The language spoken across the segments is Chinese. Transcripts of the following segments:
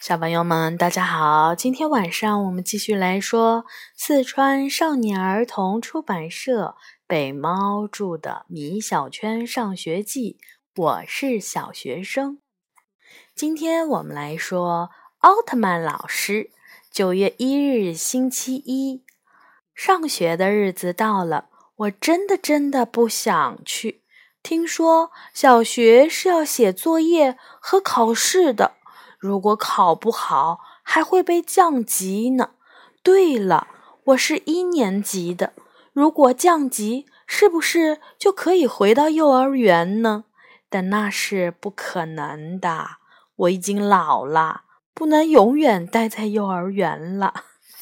小朋友们，大家好！今天晚上我们继续来说四川少年儿童出版社北猫著的《米小圈上学记》。我是小学生。今天我们来说奥特曼老师。九月一日，星期一，上学的日子到了。我真的真的不想去。听说小学是要写作业和考试的。如果考不好，还会被降级呢。对了，我是一年级的，如果降级，是不是就可以回到幼儿园呢？但那是不可能的，我已经老了，不能永远待在幼儿园了。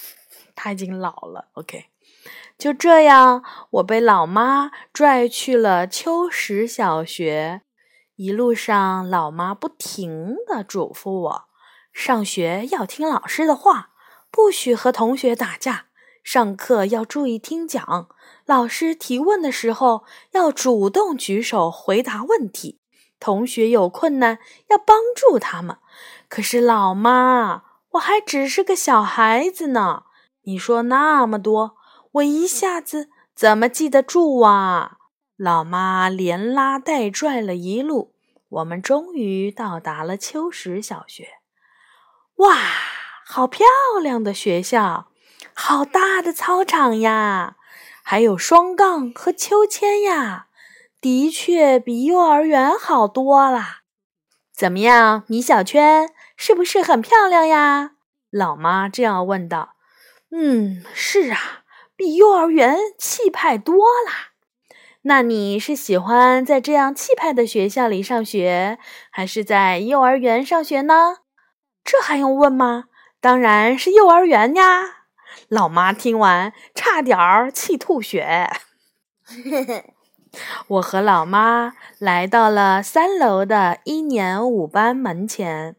他已经老了。OK，就这样，我被老妈拽去了秋实小学。一路上，老妈不停地嘱咐我：上学要听老师的话，不许和同学打架；上课要注意听讲，老师提问的时候要主动举手回答问题，同学有困难要帮助他们。可是，老妈，我还只是个小孩子呢，你说那么多，我一下子怎么记得住啊？老妈连拉带拽了一路，我们终于到达了秋实小学。哇，好漂亮的学校，好大的操场呀！还有双杠和秋千呀，的确比幼儿园好多啦。怎么样，米小圈，是不是很漂亮呀？老妈这样问道。嗯，是啊，比幼儿园气派多啦。那你是喜欢在这样气派的学校里上学，还是在幼儿园上学呢？这还用问吗？当然是幼儿园呀！老妈听完差点儿气吐血。我和老妈来到了三楼的一年五班门前，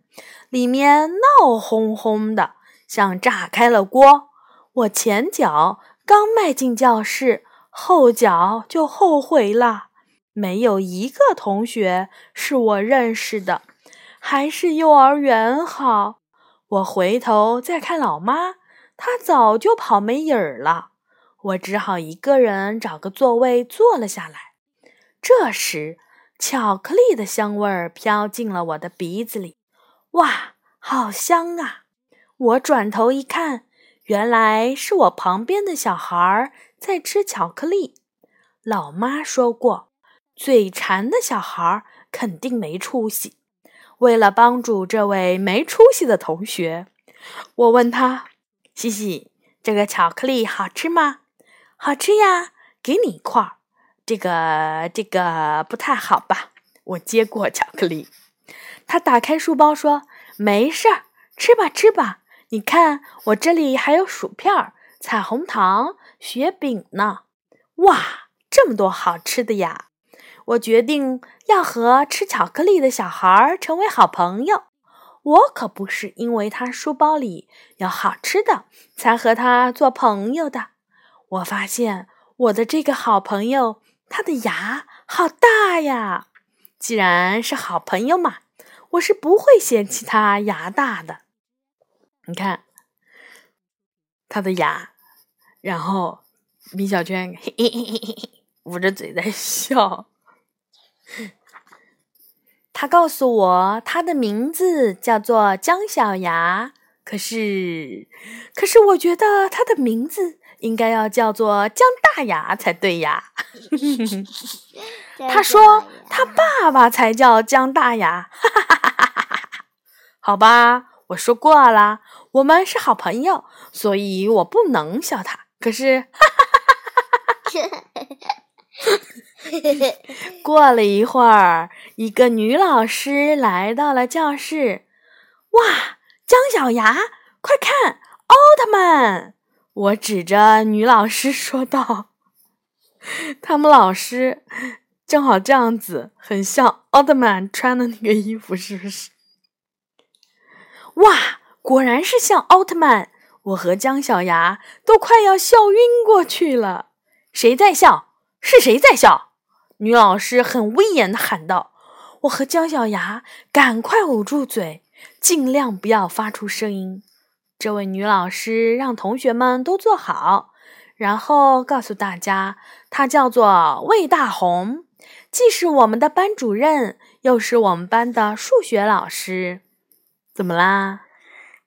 里面闹哄哄的，像炸开了锅。我前脚刚迈进教室。后脚就后悔了，没有一个同学是我认识的，还是幼儿园好。我回头再看老妈，她早就跑没影儿了。我只好一个人找个座位坐了下来。这时，巧克力的香味儿飘进了我的鼻子里，哇，好香啊！我转头一看，原来是我旁边的小孩儿。在吃巧克力。老妈说过，嘴馋的小孩肯定没出息。为了帮助这位没出息的同学，我问他：“西西，这个巧克力好吃吗？”“好吃呀，给你一块儿。”“这个，这个不太好吧？”我接过巧克力。他打开书包说：“没事儿，吃吧，吃吧。你看，我这里还有薯片儿、彩虹糖。”雪饼呢？哇，这么多好吃的呀！我决定要和吃巧克力的小孩成为好朋友。我可不是因为他书包里有好吃的才和他做朋友的。我发现我的这个好朋友，他的牙好大呀！既然是好朋友嘛，我是不会嫌弃他牙大的。你看，他的牙。然后，米小圈嘿嘿嘿嘿嘿捂着嘴在笑。他告诉我，他的名字叫做姜小牙。可是，可是我觉得他的名字应该要叫做姜大牙才对呀。他说他爸爸才叫姜大牙。哈哈哈哈哈哈！好吧，我说过了，我们是好朋友，所以我不能笑他。可是，哈哈哈过了一会儿，一个女老师来到了教室。哇，姜小牙，快看，奥特曼！我指着女老师说道：“他们老师正好这样子，很像奥特曼穿的那个衣服，是不是？”哇，果然是像奥特曼。我和姜小牙都快要笑晕过去了。谁在笑？是谁在笑？女老师很威严的喊道。我和姜小牙赶快捂住嘴，尽量不要发出声音。这位女老师让同学们都坐好，然后告诉大家，她叫做魏大红，既是我们的班主任，又是我们班的数学老师。怎么啦？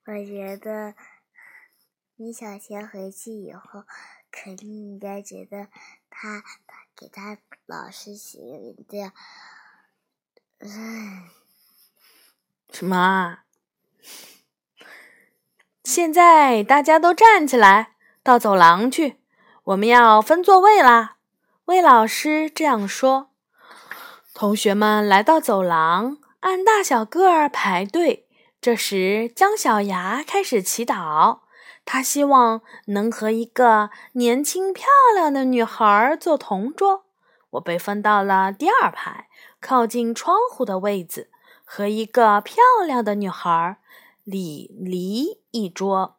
我觉得米小圈回去以后，肯定应该觉得他给他老师写的，嗯，什么？现在大家都站起来，到走廊去，我们要分座位啦。魏老师这样说。同学们来到走廊，按大小个儿排队。这时，姜小牙开始祈祷，他希望能和一个年轻漂亮的女孩做同桌。我被分到了第二排，靠近窗户的位子，和一个漂亮的女孩。李黎一桌，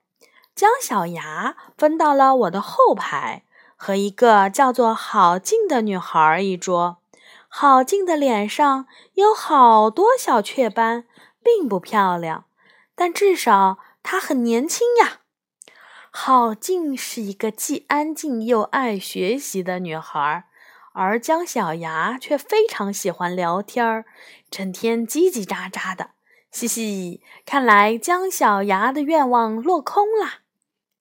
姜小牙分到了我的后排，和一个叫做郝静的女孩一桌。郝静的脸上有好多小雀斑，并不漂亮，但至少她很年轻呀。郝静是一个既安静又爱学习的女孩，而姜小牙却非常喜欢聊天儿，整天叽叽喳喳的。嘻嘻，看来姜小牙的愿望落空啦。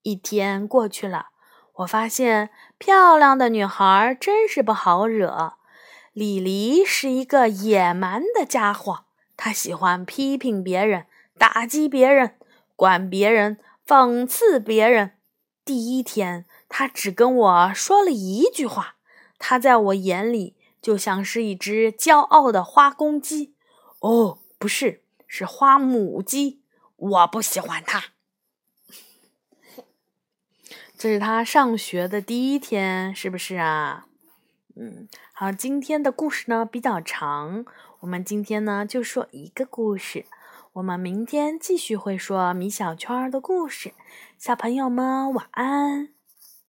一天过去了，我发现漂亮的女孩真是不好惹。李黎是一个野蛮的家伙，他喜欢批评别人、打击别人、管别人、讽刺别人。第一天，他只跟我说了一句话，他在我眼里就像是一只骄傲的花公鸡。哦，不是。是花母鸡，我不喜欢它。这是他上学的第一天，是不是啊？嗯，好，今天的故事呢比较长，我们今天呢就说一个故事，我们明天继续会说米小圈的故事。小朋友们晚安。